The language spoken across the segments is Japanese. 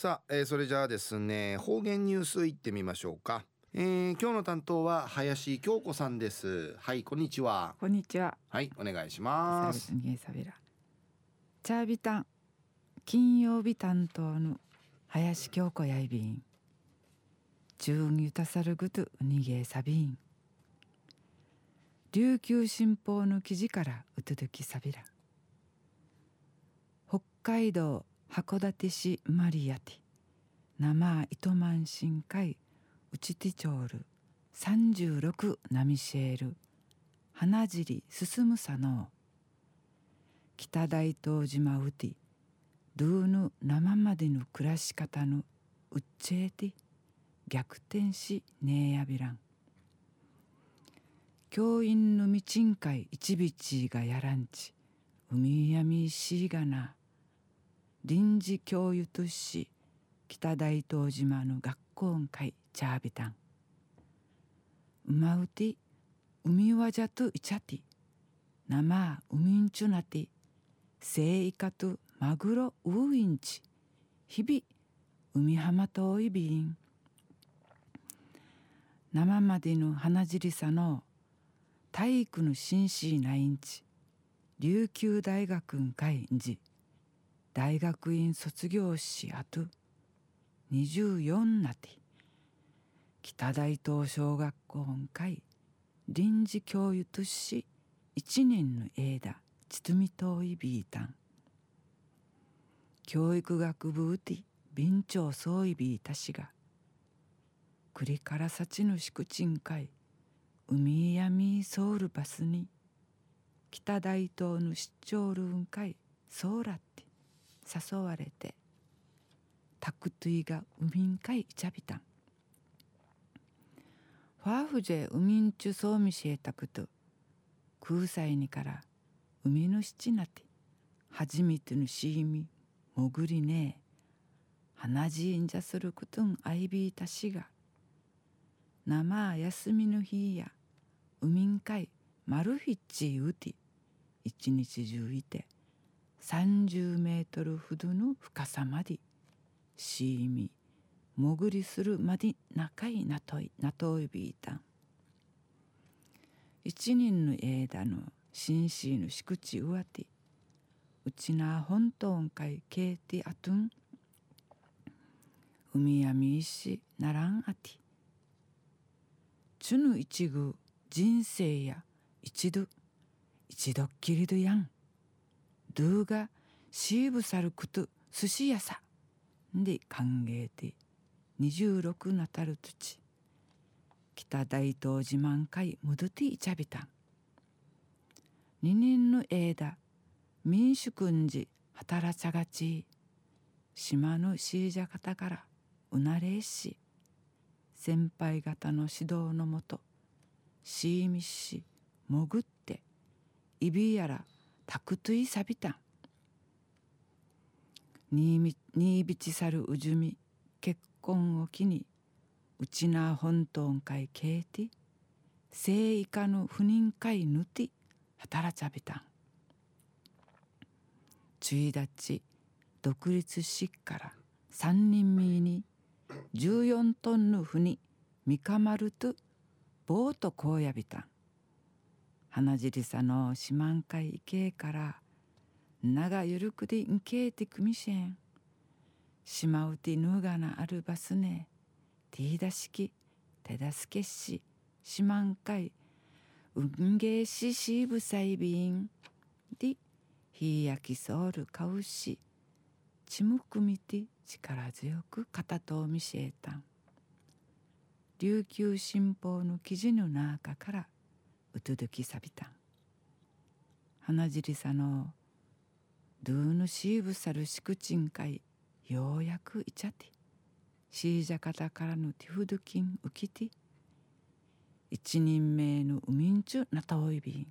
さあ、えー、それじゃあですね方言ニュースいってみましょうか、えー、今日の担当は林京子さんです。はいこんにちは。こんにちは。はいお願いします。チャービタン。金曜日担当の林京子やいびん。中ゆたさるぐとうにげさびん琉球新報の記事からうとどきさびら北海道函館市マリアティ生糸満深海ウチティチョール36ナミシェール花尻進むさの北大東島ウティドゥーヌ生までの暮らし方のうっちえて逆転しねえやびらん教員のみちんかい一びちがやらんち海やみしがな臨時教諭とし北大東島の学校会チャービタン。うまうて海わじゃといちゃて生海んちゅなてせいかとマグロウーインチ日々海浜といびん生までの花尻さの体育の紳士なインチ琉球大学ん会んじ。大学院卒業しあと24なて。北大東小学校本会臨時教諭とし一年の間ちとみといびいたん教育学部うて便長そういびいたしが。栗からさちのしくちんかい海やみソウルバスに。北大東の出張ルーン会。ソーラって。誘われてタクトゥイが海んかいいちゃびたんファーフジェ海んちゅそうみしえたくと空才にから海の七なて初めてのしいみ潜りねえ花じんじゃすることんあいびいたしが生休みの日や海んかい丸フィッチうて一日中いて30メートルほどの深さまでしみ潜りするまで仲いなといなといびいた。一人の枝の紳士のしくちうわてうちな本当んかいけいてあとん。海やみいしならんあて。ちぬ一ぐ人生や一度。一度っきりどやん。ドゥがシーブサルクト寿司屋さで歓迎で26なたる土北大東自慢会ムドティチャビタン。二年の枝民主君寺働ちゃがち島のシージャ方からうなれし。先輩方の指導のもとシーミし潜っていびやらタクトゥイサビタン。新びちさるうじゅみ結婚を機にうちな本当会ケーティ生以下の不妊会ぬて働ちゃびたん注意立ち独立しっから三人みに14トンの船三かまるとボートこうやびたん花尻さの四万回いけから長ゆるくでんけいてくみせん。しまうてぬがなあるバスねティーダしき手助けし四万回うんげししぶさいびん。でひやきそうるかうしちむくみて力強く片と見せえたん。琉球新報の記事の中からうとどきさびた。花尻さのドゥーヌシーブサルシクチンカイようやくいちゃて。シージャカタからのティフドキンウキティ一人名の海んちゅなたおいびん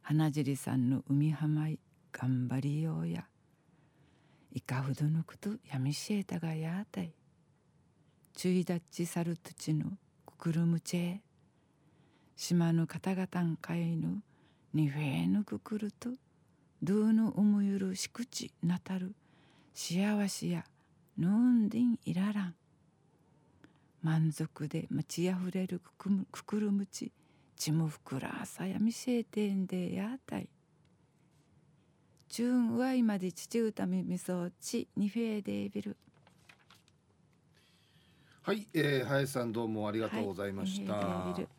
花尻さんの海浜い頑張りようや。いかほどのことやみしえたがやあたい。ちゅいだっちさるとちのくくるむちえ。島の方々んかいぬにフェーぬくくるとドゥーの思ゆるしくちなたる幸せやぬんでんいららん。満足でまちあふれるくくむくくるむちちむふくらさやみせいてんでやたい。チュンわいまで父歌みみそうちにフェーデービルはい、えー、林さんどうもありがとうございました。はい